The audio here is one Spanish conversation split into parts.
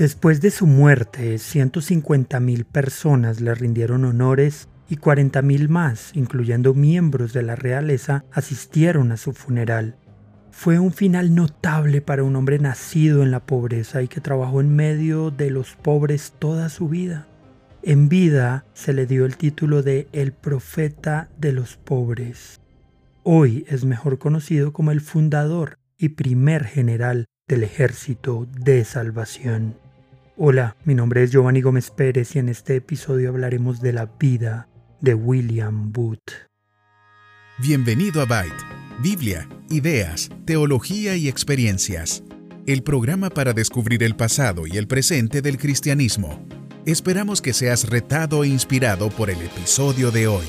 Después de su muerte, 150.000 personas le rindieron honores y 40.000 más, incluyendo miembros de la realeza, asistieron a su funeral. Fue un final notable para un hombre nacido en la pobreza y que trabajó en medio de los pobres toda su vida. En vida se le dio el título de el profeta de los pobres. Hoy es mejor conocido como el fundador y primer general del ejército de salvación. Hola, mi nombre es Giovanni Gómez Pérez y en este episodio hablaremos de la vida de William Booth. Bienvenido a Byte, Biblia, ideas, teología y experiencias. El programa para descubrir el pasado y el presente del cristianismo. Esperamos que seas retado e inspirado por el episodio de hoy.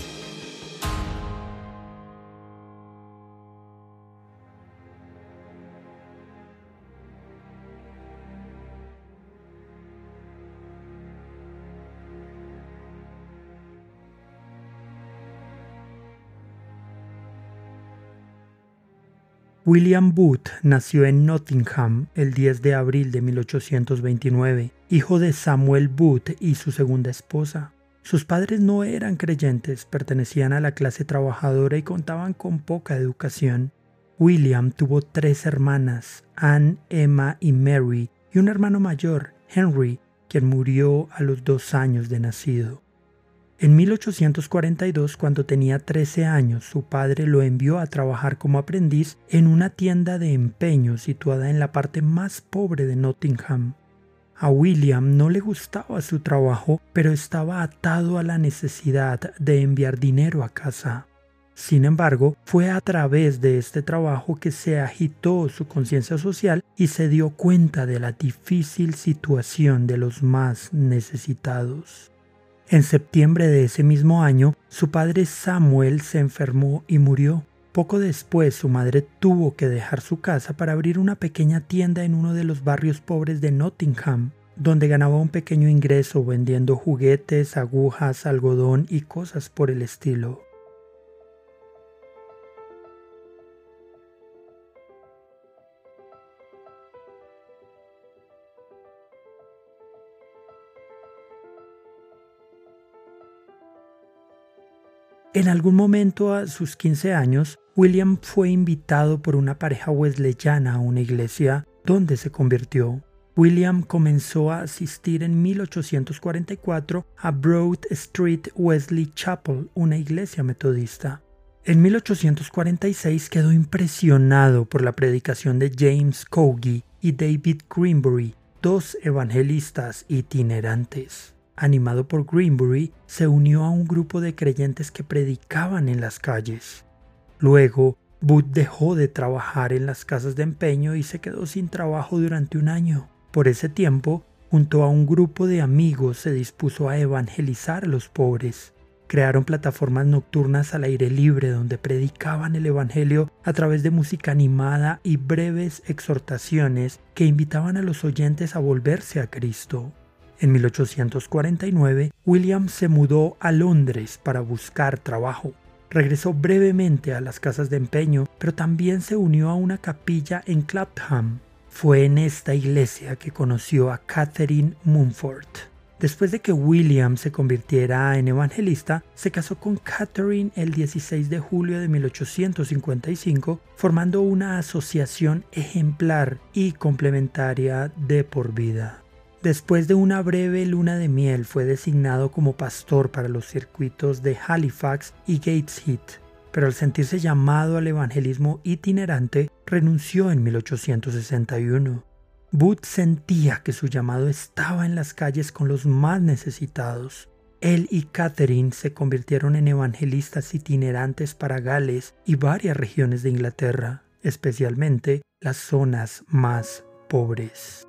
William Booth nació en Nottingham el 10 de abril de 1829, hijo de Samuel Booth y su segunda esposa. Sus padres no eran creyentes, pertenecían a la clase trabajadora y contaban con poca educación. William tuvo tres hermanas, Anne, Emma y Mary, y un hermano mayor, Henry, quien murió a los dos años de nacido. En 1842, cuando tenía 13 años, su padre lo envió a trabajar como aprendiz en una tienda de empeño situada en la parte más pobre de Nottingham. A William no le gustaba su trabajo, pero estaba atado a la necesidad de enviar dinero a casa. Sin embargo, fue a través de este trabajo que se agitó su conciencia social y se dio cuenta de la difícil situación de los más necesitados. En septiembre de ese mismo año, su padre Samuel se enfermó y murió. Poco después, su madre tuvo que dejar su casa para abrir una pequeña tienda en uno de los barrios pobres de Nottingham, donde ganaba un pequeño ingreso vendiendo juguetes, agujas, algodón y cosas por el estilo. En algún momento a sus 15 años, William fue invitado por una pareja wesleyana a una iglesia donde se convirtió. William comenzó a asistir en 1844 a Broad Street Wesley Chapel, una iglesia metodista. En 1846 quedó impresionado por la predicación de James Cogie y David Greenbury, dos evangelistas itinerantes animado por Greenbury, se unió a un grupo de creyentes que predicaban en las calles. Luego, Booth dejó de trabajar en las casas de empeño y se quedó sin trabajo durante un año. Por ese tiempo, junto a un grupo de amigos, se dispuso a evangelizar a los pobres. Crearon plataformas nocturnas al aire libre donde predicaban el Evangelio a través de música animada y breves exhortaciones que invitaban a los oyentes a volverse a Cristo. En 1849, William se mudó a Londres para buscar trabajo. Regresó brevemente a las casas de empeño, pero también se unió a una capilla en Clapham. Fue en esta iglesia que conoció a Catherine Mumford. Después de que William se convirtiera en evangelista, se casó con Catherine el 16 de julio de 1855, formando una asociación ejemplar y complementaria de por vida. Después de una breve luna de miel fue designado como pastor para los circuitos de Halifax y Gateshead, pero al sentirse llamado al evangelismo itinerante, renunció en 1861. Booth sentía que su llamado estaba en las calles con los más necesitados. Él y Catherine se convirtieron en evangelistas itinerantes para Gales y varias regiones de Inglaterra, especialmente las zonas más pobres.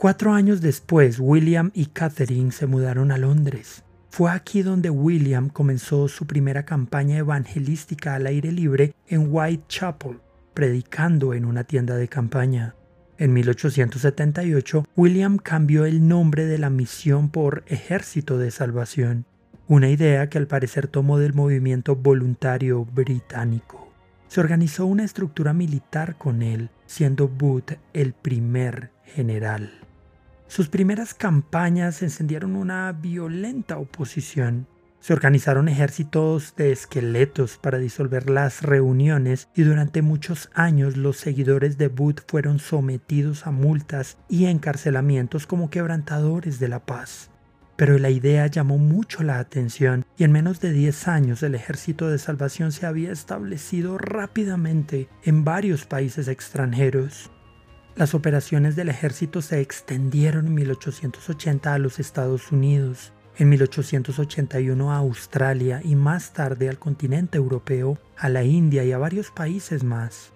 Cuatro años después, William y Catherine se mudaron a Londres. Fue aquí donde William comenzó su primera campaña evangelística al aire libre en Whitechapel, predicando en una tienda de campaña. En 1878, William cambió el nombre de la misión por Ejército de Salvación, una idea que al parecer tomó del movimiento voluntario británico. Se organizó una estructura militar con él, siendo Booth el primer general. Sus primeras campañas encendieron una violenta oposición. Se organizaron ejércitos de esqueletos para disolver las reuniones y durante muchos años los seguidores de Booth fueron sometidos a multas y encarcelamientos como quebrantadores de la paz. Pero la idea llamó mucho la atención y en menos de 10 años el ejército de salvación se había establecido rápidamente en varios países extranjeros. Las operaciones del ejército se extendieron en 1880 a los Estados Unidos en 1881 a Australia y más tarde al continente europeo, a la India y a varios países más.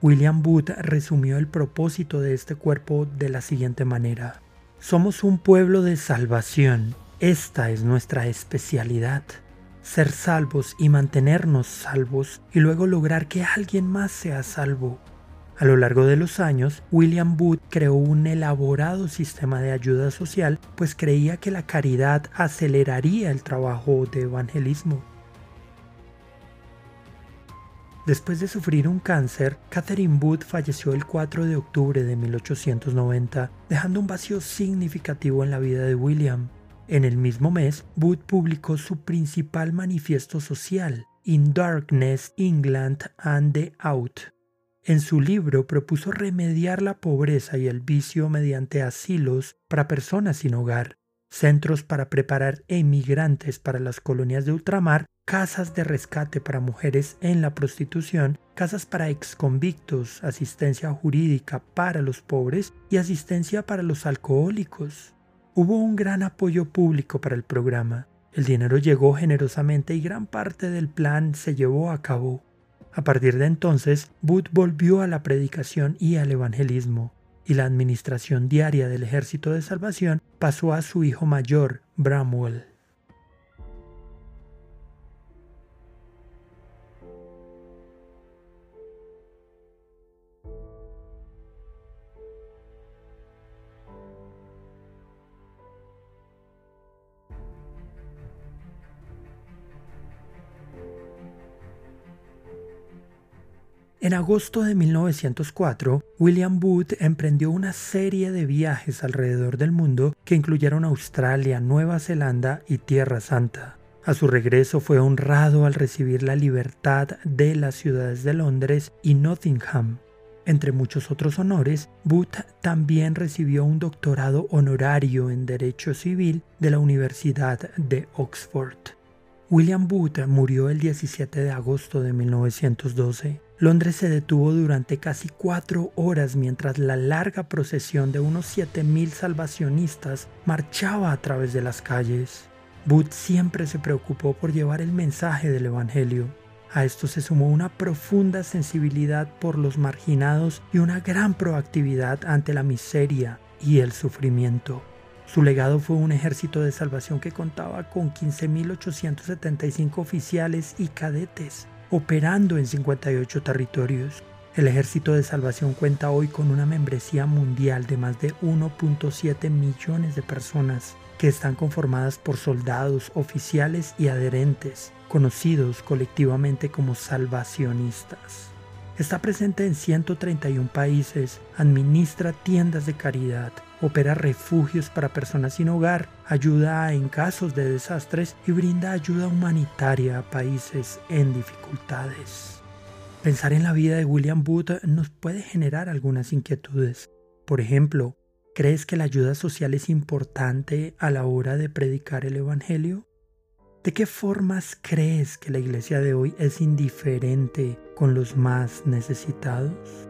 William Booth resumió el propósito de este cuerpo de la siguiente manera. Somos un pueblo de salvación. Esta es nuestra especialidad. Ser salvos y mantenernos salvos y luego lograr que alguien más sea salvo. A lo largo de los años, William Booth creó un elaborado sistema de ayuda social, pues creía que la caridad aceleraría el trabajo de evangelismo. Después de sufrir un cáncer, Catherine Booth falleció el 4 de octubre de 1890, dejando un vacío significativo en la vida de William. En el mismo mes, Booth publicó su principal manifiesto social, In Darkness, England and the Out, en su libro propuso remediar la pobreza y el vicio mediante asilos para personas sin hogar, centros para preparar emigrantes para las colonias de ultramar, casas de rescate para mujeres en la prostitución, casas para exconvictos, asistencia jurídica para los pobres y asistencia para los alcohólicos. Hubo un gran apoyo público para el programa. El dinero llegó generosamente y gran parte del plan se llevó a cabo. A partir de entonces, Booth volvió a la predicación y al evangelismo, y la administración diaria del Ejército de Salvación pasó a su hijo mayor, Bramwell. En agosto de 1904, William Booth emprendió una serie de viajes alrededor del mundo que incluyeron Australia, Nueva Zelanda y Tierra Santa. A su regreso fue honrado al recibir la libertad de las ciudades de Londres y Nottingham. Entre muchos otros honores, Booth también recibió un doctorado honorario en Derecho Civil de la Universidad de Oxford. William Booth murió el 17 de agosto de 1912. Londres se detuvo durante casi cuatro horas mientras la larga procesión de unos 7.000 salvacionistas marchaba a través de las calles. Booth siempre se preocupó por llevar el mensaje del Evangelio. A esto se sumó una profunda sensibilidad por los marginados y una gran proactividad ante la miseria y el sufrimiento. Su legado fue un ejército de salvación que contaba con 15.875 oficiales y cadetes, operando en 58 territorios. El Ejército de Salvación cuenta hoy con una membresía mundial de más de 1.7 millones de personas que están conformadas por soldados, oficiales y adherentes, conocidos colectivamente como salvacionistas. Está presente en 131 países, administra tiendas de caridad, opera refugios para personas sin hogar, ayuda en casos de desastres y brinda ayuda humanitaria a países en dificultades. Pensar en la vida de William Booth nos puede generar algunas inquietudes. Por ejemplo, ¿crees que la ayuda social es importante a la hora de predicar el Evangelio? ¿De qué formas crees que la iglesia de hoy es indiferente con los más necesitados?